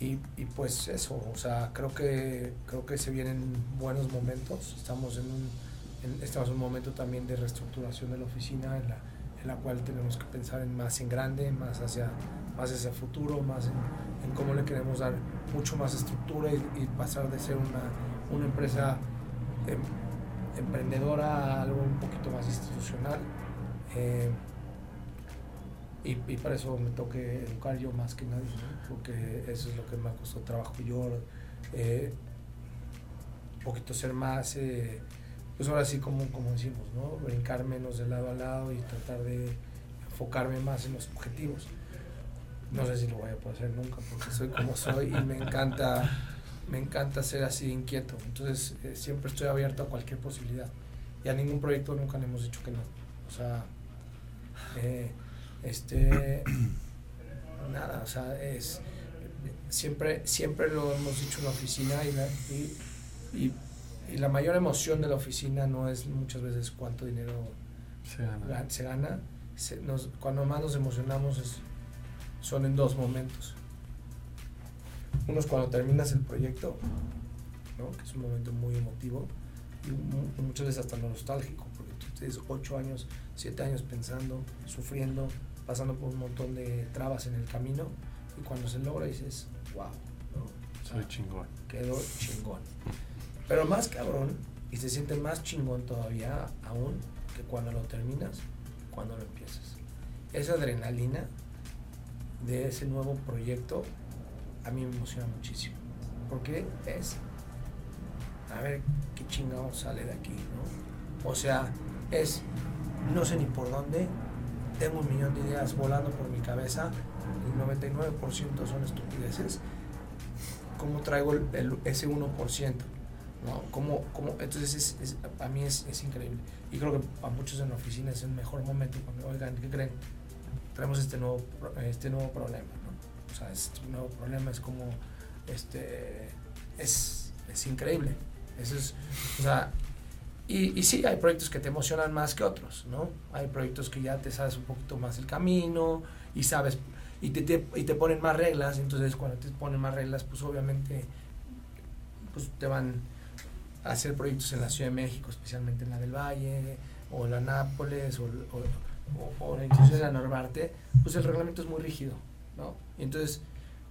y, pues eso, o sea, creo que, creo que se vienen buenos momentos. Estamos en un, estamos un momento también de reestructuración de la oficina en la, en la cual tenemos que pensar en más en grande, más hacia, más hacia futuro, más en, cómo le queremos dar mucho más estructura y, y pasar de ser una, una empresa em, emprendedora a algo un poquito más institucional. Eh, y, y para eso me toque educar yo más que nadie, porque eso es lo que me costó trabajo yo. eh, un poquito ser más, eh, pues ahora sí como, como decimos, ¿no? brincar menos de lado a lado y tratar de enfocarme más en los objetivos. No sé si lo voy a poder hacer nunca porque soy como soy y me encanta, me encanta ser así inquieto. Entonces eh, siempre estoy abierto a cualquier posibilidad y a ningún proyecto nunca le hemos dicho que no. O sea, este, nada, o sea, es siempre, siempre lo hemos dicho en la oficina y la, y, y- y la mayor emoción de la oficina no es muchas veces cuánto dinero Se gana. ga- se gana. Se- nos- cuando más nos emocionamos es, son en dos momentos. Uno es cuando terminas el proyecto, ¿no? que es un momento muy emotivo y mu- muchas veces hasta nostálgico, porque tú tienes ocho años, siete años pensando, sufriendo, pasando por un montón de trabas en el camino y cuando se logra dices, wow, ¿no? O sea, Soy chingón. quedó chingón. Pero más cabrón, y se siente más chingón todavía aún que cuando lo terminas, cuando lo empiezas. Esa adrenalina de ese nuevo proyecto a mí me emociona muchísimo. Porque es, a ver qué chingado sale de aquí, ¿no? O sea, es, no sé ni por dónde, tengo un millón de ideas volando por mi cabeza, el 99% son estupideces, cómo traigo ese 1%, ¿no? ¿Cómo, cómo? Entonces, es, a mí es, es increíble. Y creo que a muchos en la oficina es el mejor momento cuando, oigan, ¿qué creen? Traemos este nuevo, este nuevo problema, ¿no? O sea, este nuevo problema es como, este, es, es increíble. Eso es, o sea, y, y sí, hay proyectos que te emocionan más que otros, ¿no? Hay proyectos que ya te sabes un poquito más el camino y sabes, y te, te- y te ponen más reglas, entonces cuando te ponen más reglas, pues obviamente pues te van a hacer proyectos en la Ciudad de México, especialmente en la del Valle, o la Nápoles, o, o, o, o incluso en la pues el reglamento es muy rígido, ¿no? Y entonces,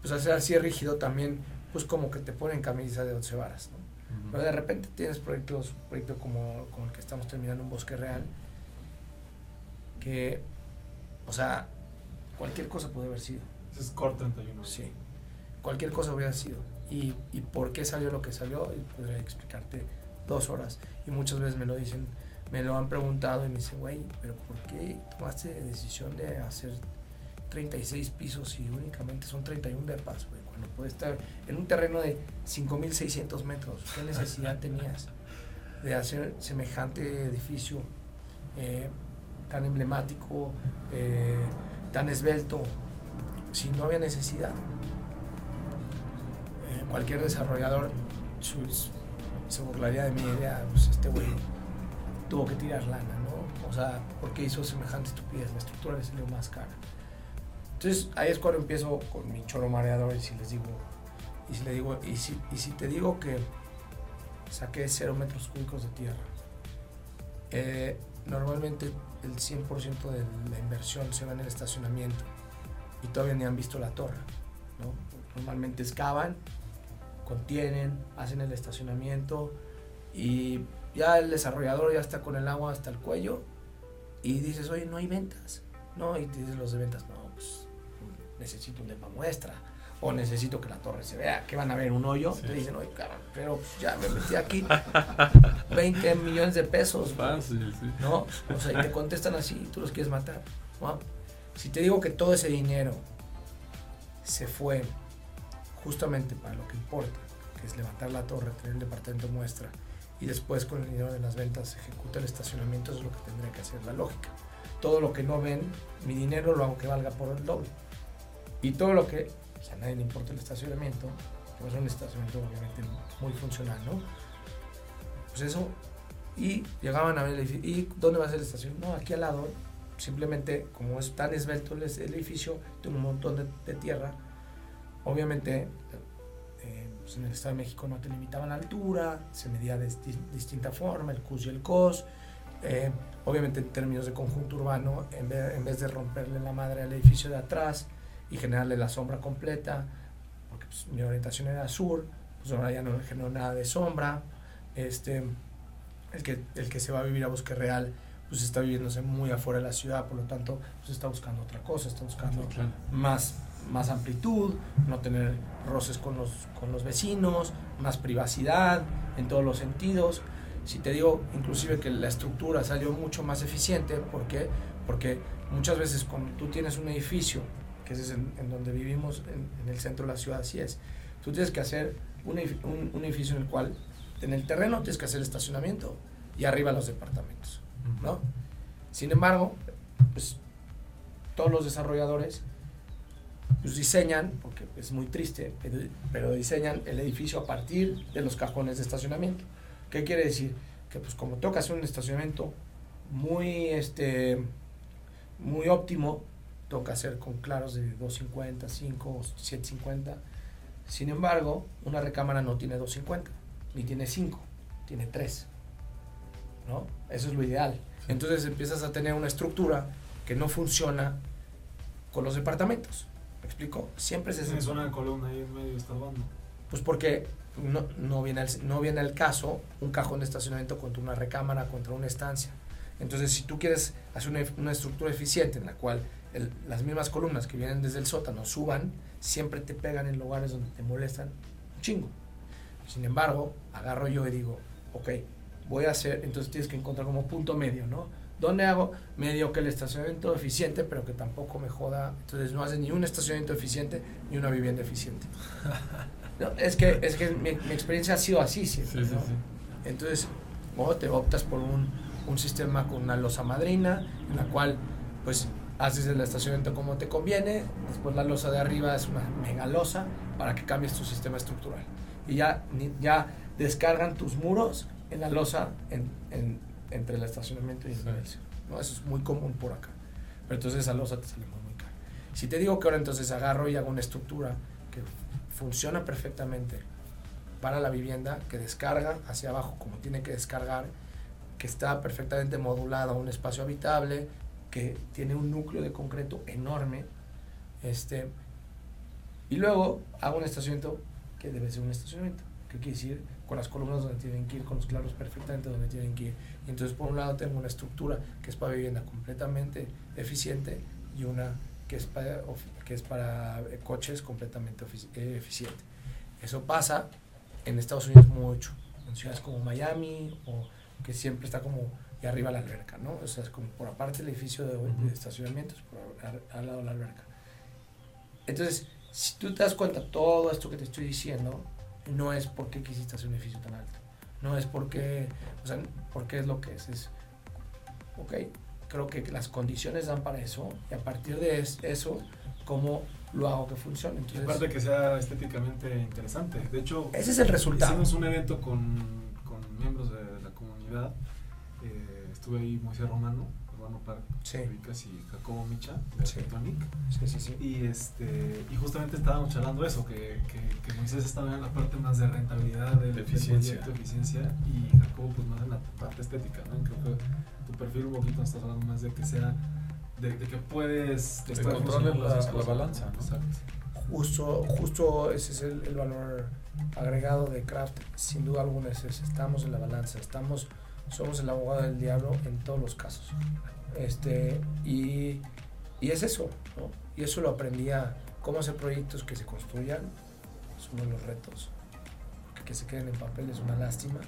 pues hacer así rígido también, pues como que te ponen camisa de once varas, ¿no? Pero de repente tienes proyectos, un proyecto como, como el que estamos terminando en Bosque Real, que, o sea, cualquier cosa puede haber sido. Ese es Core 31. Sí, cualquier cosa hubiera sido. Y, y por qué salió lo que salió, y podría explicarte dos horas. Y muchas veces me lo dicen, me lo han preguntado y me dicen, güey, pero ¿por qué tomaste decisión de hacer 36 pisos y únicamente son 31 depas, güey? Puedes estar en un terreno de 5.600 metros, ¿qué necesidad tenías de hacer semejante edificio eh, tan emblemático, eh, tan esbelto, si no había necesidad? Eh, cualquier desarrollador sus- se burlaría de mi idea, pues este güey tuvo que tirar lana, ¿no? O sea, porque hizo semejante estupidez, la estructura le salió más cara. Entonces ahí es cuando empiezo con mi choro mareador y si les digo, y si le digo, y si, y si te digo que saqué 0 metros cúbicos de tierra, eh, normalmente el 100% de la inversión se va en el estacionamiento y todavía ni han visto la torre, ¿no? Normalmente excavan, contienen, hacen el estacionamiento y ya el desarrollador ya está con el agua hasta el cuello y dices, oye, no hay ventas, ¿no? Y te dicen los de ventas, no, necesito un depa muestra o necesito que la torre se vea, que van a ver un hoyo, Sí. te dicen, oye, cabrón, pero pues, ya me metí aquí 20 millones de pesos, güey". Fácil, sí. ¿no? O sea, y te contestan así, tú los quieres matar. ¿no? Si te digo que todo ese dinero se fue justamente para lo que importa, que es levantar la torre, tener el departamento muestra, y después con el dinero de las ventas ejecuta el estacionamiento, eso es lo que tendría que hacer la lógica. Todo lo que no ven, mi dinero lo hago que valga por el doble. Y todo lo que, pues a nadie le importa el estacionamiento, pues es un estacionamiento obviamente muy funcional, ¿no? pues eso, y llegaban a ver el edificio, ¿y dónde va a ser la estación? No, aquí al lado, simplemente como es tan esbelto el, edificio, tiene un montón de, de tierra, obviamente eh, pues en el Estado de México no te limitaban la altura, se medía de sti- distinta forma, el CUS y el COS, eh, obviamente en términos de conjunto urbano, en vez, en vez de romperle la madre al edificio de atrás y generarle la sombra completa, porque pues, mi orientación era sur, pues ahora ya no generó nada de sombra, este, el que, el que se va a vivir a Bosque Real, pues está viviéndose muy afuera de la ciudad, por lo tanto, pues está buscando otra cosa, está buscando más, más amplitud, no tener roces con los, con los vecinos, más privacidad en todos los sentidos. Si te digo, inclusive que la estructura salió mucho más eficiente, ¿por qué? Porque muchas veces cuando tú tienes un edificio, que es en, en donde vivimos, en, en el centro de la ciudad, así es, tú tienes que hacer un, un- un edificio en el cual, en el terreno tienes que hacer estacionamiento y arriba los departamentos. ¿no? Sin embargo, pues todos los desarrolladores pues diseñan, porque es muy triste, pero, pero diseñan el edificio a partir de los cajones de estacionamiento. ¿Qué quiere decir? Que pues como toca hacer un estacionamiento muy este muy óptimo, toca hacer con claros de 250, 5, 750. Sin embargo, una recámara no tiene 250, ni tiene 5, tiene 3. ¿no? Eso es lo ideal. Entonces empiezas a tener una estructura que no funciona con los departamentos. ¿Me explico? Siempre se Tienes una columna ahí en medio estorbando. Pues porque no, no, viene al, no viene al caso un cajón de estacionamiento contra una recámara, contra una estancia. Entonces, si tú quieres hacer una, una estructura eficiente en la cual el- las mismas columnas que vienen desde el sótano suban, siempre te pegan en lugares donde te molestan un chingo. Sin embargo, agarro yo y digo, ok, voy a hacer, entonces tienes que encontrar como punto medio, ¿no? ¿Dónde hago? Medio que el estacionamiento eficiente, pero que tampoco me joda. Entonces no haces ni un estacionamiento eficiente ni una vivienda eficiente. No, es que, es que mi, mi experiencia ha sido así siempre, Sí, sí, ¿no? sí. Entonces, o te optas por un, un sistema con una losa madrina, en la cual, pues, haces el estacionamiento como te conviene, después la losa de arriba es una mega losa para que cambies tu sistema estructural. Y ya, ya descargan tus muros en la losa en, en- entre el estacionamiento y el Sí. ¿no? Eso es muy común por acá. Pero entonces esa losa te sale muy, muy cara. Si te digo que ahora entonces agarro y hago una estructura que funciona perfectamente para la vivienda, que descarga hacia abajo como tiene que descargar, que está perfectamente modulado a un espacio habitable, que tiene un núcleo de concreto enorme, este, y luego hago un estacionamiento que debe ser un estacionamiento, que quiere decir con las columnas donde tienen que ir, con los claros perfectamente donde tienen que ir. Y entonces por un lado tengo una estructura que es para vivienda completamente eficiente y una que es para, que es para eh, coches completamente eh, eficiente. Eso pasa en Estados Unidos mucho, en ciudades como Miami o que siempre está como y arriba la alberca, ¿no? O sea, es como por aparte el edificio de, de estacionamientos, por al, al lado de la alberca. Entonces, si tú te das cuenta, todo esto que te estoy diciendo no es porque quisiste hacer un edificio tan alto, no es porque, o sea, porque es lo que es, es, ok, creo que las condiciones dan para eso y a partir de es- eso, ¿cómo lo hago que funcione? Entonces, aparte que sea estéticamente interesante. De hecho, ese es el resultado. hicimos un evento con, con miembros de la comunidad. Estuve ahí Moisés Romano, Urbano Park, Sí. Y Jacobo Micha, de Sí. Sí, sí, sí. Y, este, y justamente estábamos charlando eso, que, que, que Moisés estaba en la parte más de rentabilidad del, De del eficiencia. proyecto, eficiencia, y Jacobo pues más en la parte estética, ¿no? Creo que tu perfil un poquito nos estás hablando más de que sea, de, de que puedes... De funcionando la- balanza, ¿no? Exacto. Justo, justo ese es el, el valor agregado de Craft, sin duda alguna es ese. Estamos en la balanza, estamos, somos el abogado del diablo en todos los casos. Este, y, y es eso, ¿no? Y eso lo aprendí a cómo hacer proyectos que se construyan, es uno de los retos. Que se queden en papel es una lástima.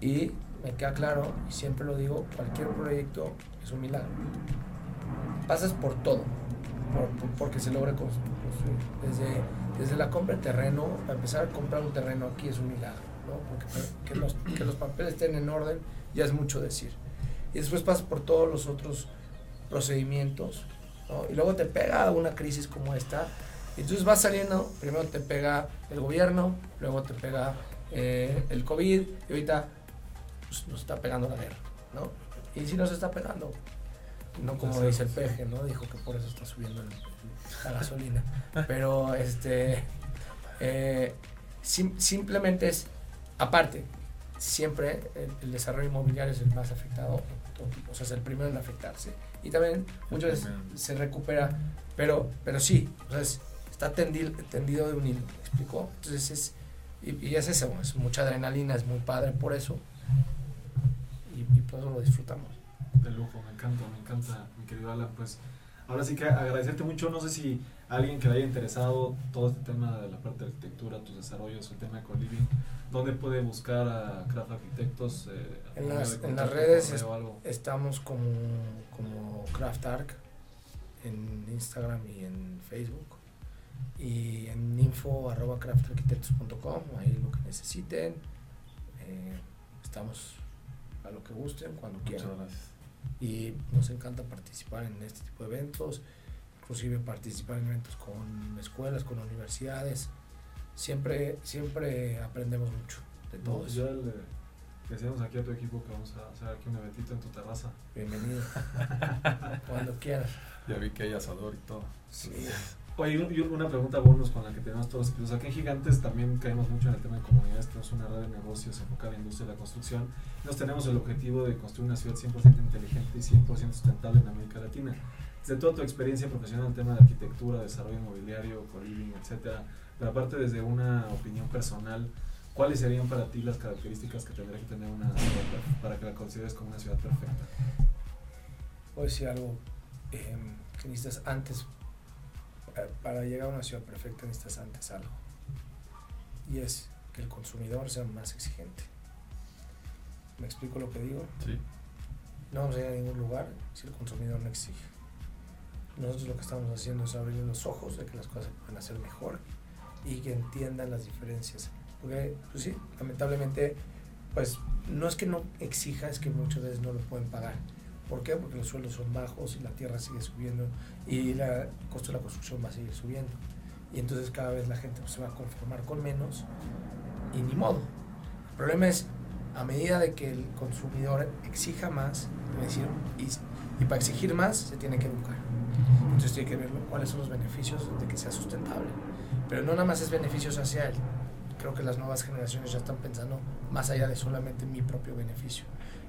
Y me queda claro, y siempre lo digo, cualquier proyecto es un milagro. Pasas por todo, por, por- porque se cons- construir. Desde, desde la compra de terreno, empezar a comprar un terreno aquí es un milagro, ¿no? Porque que los, que los papeles estén en orden ya es mucho decir. Y después pasas por todos los otros procedimientos, ¿no? Y luego te pega una crisis como esta, y entonces vas saliendo, primero te pega el gobierno, luego te pega eh, el COVID, y ahorita pues, nos está pegando la guerra, ¿no? Y si nos está pegando, no como dice el peje, ¿no? Dijo que por eso está subiendo el- la gasolina. Pero este eh, sim- simplemente es, aparte, siempre el, el desarrollo inmobiliario es el más afectado, o sea, es el primero en afectarse. Y también muchas veces se recupera, pero, pero sí, o sea, es- está tendido, tendido de un hilo, ¿me explicó? Entonces es, y, y es eso, es mucha adrenalina, es muy padre por eso, y, y por eso lo disfrutamos. De lujo, me encanta, me encanta, mi querido Alan. Pues ahora sí que agradecerte mucho. No sé si alguien que le haya interesado todo este tema de la parte de arquitectura, tus desarrollos, el tema de co-living, ¿dónde puede buscar a Craft Arquitectos? eh, En las- en las redes es-? Estamos como, como Craft Arc en Instagram y en Facebook. Y en info arroba craftarquitectos.com, ahí lo que necesiten. Eh, estamos a lo que gusten, cuando Muchas quieran. gracias. Y nos encanta participar en este tipo de eventos, inclusive participar en eventos con escuelas, con universidades. Siempre, siempre aprendemos mucho de No, todo pues eso. ya le decíamos aquí a tu equipo que vamos a hacer aquí un eventito en tu terraza. Bienvenido. cuando quieras. Ya vi que hay asador y todo. Sí. Oye, una pregunta bonus con la que tenemos todos los episodios. Aquí en Gigantes también caemos mucho en el tema de comunidades. Tenemos una red de negocios enfocada en la industria de la construcción. Nos tenemos el objetivo de construir una ciudad 100% inteligente y 100% sustentable en América Latina. Desde toda tu experiencia profesional en el tema de arquitectura, desarrollo inmobiliario, co-living, etcétera, pero aparte desde una opinión personal, ¿cuáles serían para ti las características que tendría que tener una ciudad para que la consideres como una ciudad perfecta? Voy a algo eh, que necesitas antes, para, para llegar a una ciudad perfecta necesitas antes algo. Y es que el consumidor sea más exigente. ¿Me explico lo que digo? Sí. No vamos a ir a ningún lugar si el consumidor no exige. Nosotros lo que estamos haciendo es abrir los ojos de que las cosas se pueden hacer mejor y que entiendan las diferencias. Porque, pues sí, lamentablemente, pues no es que no exija, es que muchas veces no lo pueden pagar. ¿Por qué? Porque los sueldos son bajos y la tierra sigue subiendo y la- el costo de la construcción va a seguir subiendo. Y entonces cada vez la gente pues, se va a conformar con menos y ni modo. El problema es, a medida de que el consumidor exija más, decir, y, y para exigir más se tiene que educar. Entonces tiene que ver cuáles son los beneficios de que sea sustentable. Pero no nada más es beneficios hacia él. Creo que las nuevas generaciones ya están pensando más allá de solamente mi propio beneficio.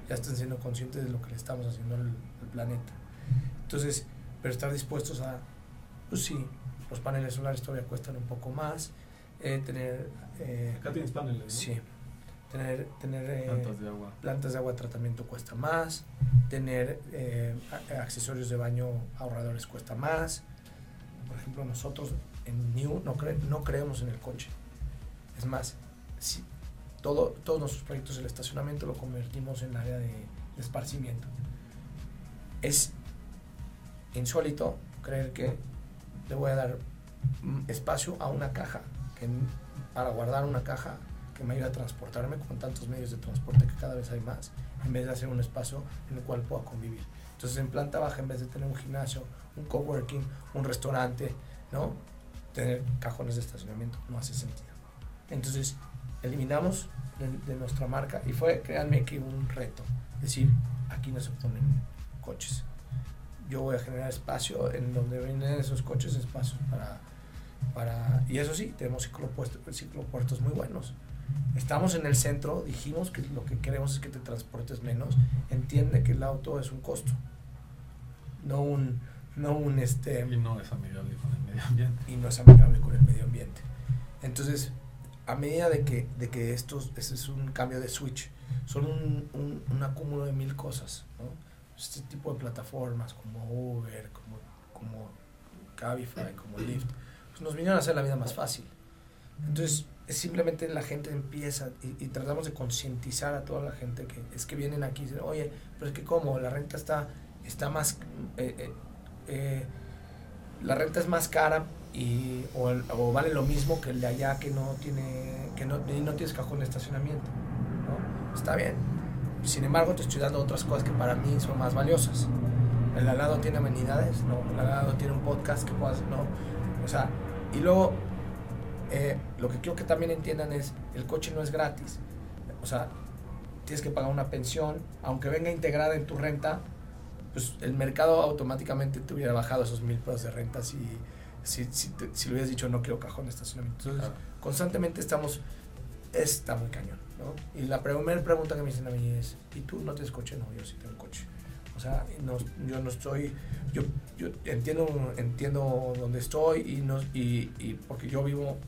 Ya están siendo conscientes de lo que le estamos haciendo al, al planeta. Entonces, pero estar dispuestos a, pues sí, los paneles solares todavía cuestan un poco más. eh, tener, eh, Acá tienes paneles, ¿no? sí, tener, tener eh, Plantas de agua. plantas de agua tratamiento cuesta más, tener eh, accesorios de baño ahorradores cuesta más. Por ejemplo, nosotros en New no, cre- no creemos en el coche. Es más, si todo, todos nuestros proyectos del estacionamiento lo convertimos en área de, de esparcimiento. Es insólito creer que le voy a dar mm, espacio a una caja que, para guardar una caja que me ayude a transportarme con tantos medios de transporte que cada vez hay más, en vez de hacer un espacio en el cual pueda convivir. Entonces, en planta baja, en vez de tener un gimnasio, un coworking, un restaurante, ¿no? Tener cajones de estacionamiento no hace sentido. Entonces, eliminamos de, de nuestra marca y fue, créanme, que un reto. Es decir, aquí no se ponen coches. Yo voy a generar espacio en donde vienen esos coches, espacios para, para... Y eso sí, tenemos ciclopuestos, ciclopuertos muy buenos. Estamos en el centro, dijimos que lo que queremos es que te transportes menos. Entiende que el auto es un costo, no un, no un este, Y no es amigable con el medio ambiente. y no es amigable con el medio ambiente. Entonces, a medida de que, de que estos, este es un cambio de switch, son un, un, un acúmulo de mil cosas, ¿no? Este tipo de plataformas como Uber, como, como Cabify, como Lyft, pues nos vinieron a hacer la vida más fácil. Entonces, es simplemente la gente empieza y, y tratamos de concientizar a toda la gente que es que vienen aquí y dicen, oye, pero es que como la renta está, está más, eh, eh, eh, la renta es más cara y, o, o vale lo mismo que el de allá que no tiene, que no, no tienes cajón de estacionamiento. Está bien. Sin embargo, te estoy dando otras cosas que para mí son más valiosas. El de al lado tiene amenidades, no. El de al lado tiene un podcast que puedas, no. O sea, y luego, eh, lo que quiero que también entiendan es, el coche no es gratis. O sea, tienes que pagar una pensión, aunque venga integrada en tu renta, pues el mercado automáticamente te hubiera bajado esos mil pesos de renta si, si, si, te- si le hubieras dicho no quiero cajón de estacionamiento. Entonces, Claro. constantemente estamos, está muy cañón, ¿no? Y la primera pregunta que me dicen a mí es, ¿y tú no tienes coche? No, yo sí tengo coche. O sea, no, yo no estoy, yo, yo entiendo, entiendo dónde estoy y, no, y, y porque yo vivo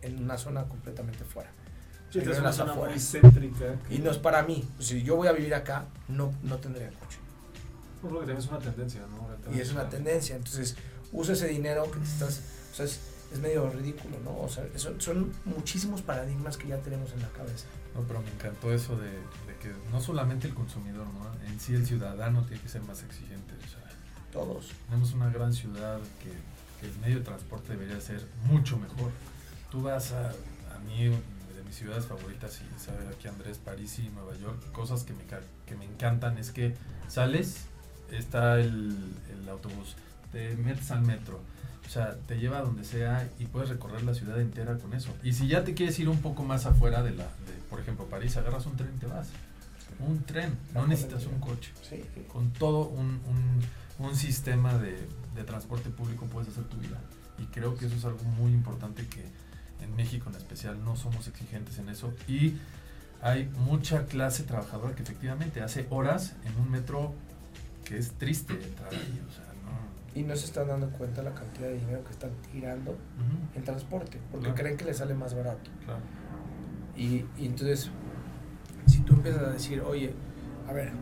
en una zona completamente fuera. Sí, es una zona afueras. muy céntrica. que- Y no es para mí. Si yo voy a vivir acá, no, no tendría coche. Por lo que también es una tendencia, ¿no? Y es una tendencia. Entonces, usa ese dinero que te estás. O sea, es, es medio ridículo, ¿no? O sea, son, son muchísimos paradigmas que ya tenemos en la cabeza. No, pero me encantó eso de, de que no solamente el consumidor, ¿no? En sí el ciudadano tiene que ser más exigente. O sea, Todos. tenemos una gran ciudad que, que el medio de transporte debería ser mucho mejor. Tú vas a, a mí, de mis ciudades favoritas, y sabe aquí Andrés, París y Nueva York, cosas que me, que me encantan es que sales, está el, el autobús, te metes al metro, o sea, te lleva a donde sea y puedes recorrer la ciudad entera con eso. Y si ya te quieres ir un poco más afuera de la, de, por ejemplo, París, agarras un tren y te vas. Un tren, no necesitas un coche Sí. con todo un, un- un sistema de, de transporte público puedes hacer tu vida. Y creo que eso es algo muy importante que en México en especial no somos exigentes en eso. Y hay mucha clase trabajadora que efectivamente hace horas en un metro que es triste entrar ahí. O sea. Y no se están dando cuenta la cantidad de dinero que están tirando en transporte, porque Claro. creen que les sale más barato. claro. Y, y entonces, si tú empiezas a decir, oye, a ver,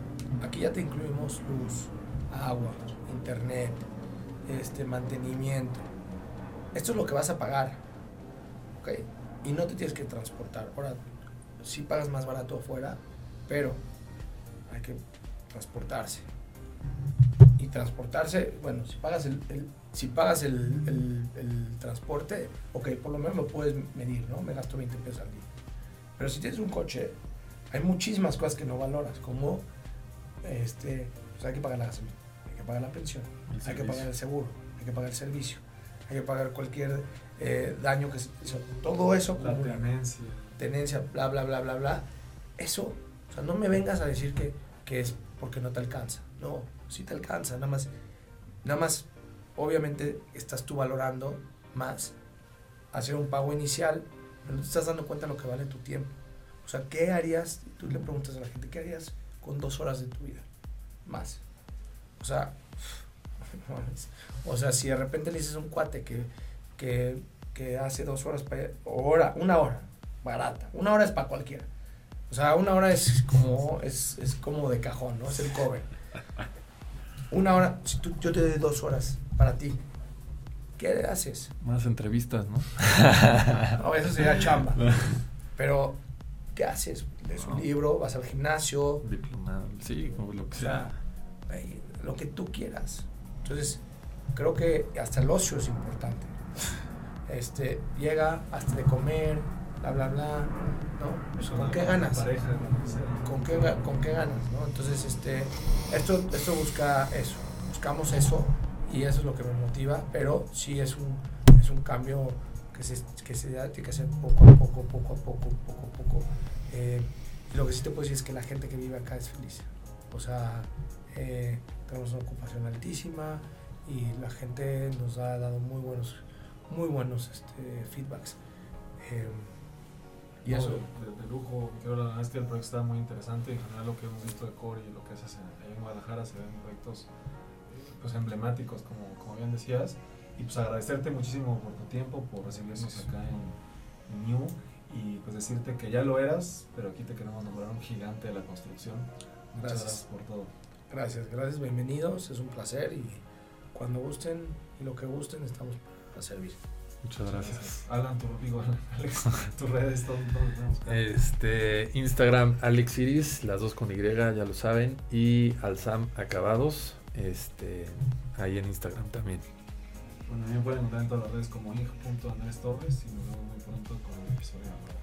aquí ya te incluimos luz, agua, internet, este, mantenimiento. Esto es lo que vas a pagar, ¿ok? Y no te tienes que transportar. Ahora, sí pagas más barato afuera, pero hay que transportarse. Transportarse, bueno, si pagas el, el- si pagas el, el- el transporte, ok, por lo menos lo puedes medir, ¿no? Me gasto 20 pesos al día. Pero si tienes un coche, hay muchísimas cosas que no valoras, como este, pues hay que pagar la gasolina, hay que pagar la pensión, hay que pagar el seguro, hay que pagar el servicio, hay que pagar cualquier eh, daño que se, todo eso La ¿no? tenencia. tenencia, bla, bla, bla, bla, bla. Eso, o sea, no me vengas a decir que, que es porque no te alcanza. No, sí te alcanza, nada más, nada más, obviamente estás tú valorando más hacer un pago inicial, pero no te estás dando cuenta de lo que vale tu tiempo. O sea, ¿qué harías? Tú le preguntas a la gente, ¿qué harías con dos horas de tu vida? Más. O sea, o sea, si de repente le dices a un cuate que, que, que hace dos horas, para, hora, una hora, barata, una hora es para cualquiera. O sea, una hora es como, es, es como de cajón, ¿no? Es el cover. Una hora, si tú, yo te doy dos horas para ti, ¿qué haces? Más entrevistas, ¿no? No, eso sería chamba. Pero, ¿qué haces? Lees un libro, vas al gimnasio, Diplomado, sí, como lo que sea, sea. ahí, lo que tú quieras. Entonces, creo que hasta el ocio es importante. Este, llega hasta de comer, bla, bla, bla, ¿no? Pues, ¿Con qué ganas? Pareja. ¿Con qué, con qué ganas, no? Entonces, este, esto, esto busca eso, buscamos eso y eso es lo que me motiva, pero sí es un, es un cambio que se, que se da, tiene que hacer poco a poco, poco a poco, poco a poco. Eh, y lo que sí te puedo decir es que la gente que vive acá es feliz. O sea, eh, tenemos una ocupación altísima y la gente nos ha dado muy buenos, muy buenos este, feedbacks. Eh, y No, eso, de, de lujo, quiero la verdad es que el proyecto está muy interesante. En general, lo que hemos visto de Core y lo que haces en, ahí en Guadalajara se ven proyectos eh, pues, emblemáticos, como, como bien decías. Y pues agradecerte muchísimo por tu tiempo, por recibirnos Gracias. acá en, en New y pues decirte que ya lo eras, pero aquí te queremos nombrar un gigante de la construcción. Muchas Gracias. gracias por todo. Gracias, gracias, bienvenidos, es un placer y cuando gusten y lo que gusten estamos para servir. Muchas gracias. Alan, tu, digo, Alex, tus redes, todo, todo. Este, Instagram Alex Iris, las dos con Y, ya lo saben, y Alzam Acabados, este, ahí en Instagram también. Bueno, a mí me pueden encontrar en todas las redes como ing.andrés Torres y nos vemos muy pronto con el episodio. nuevo.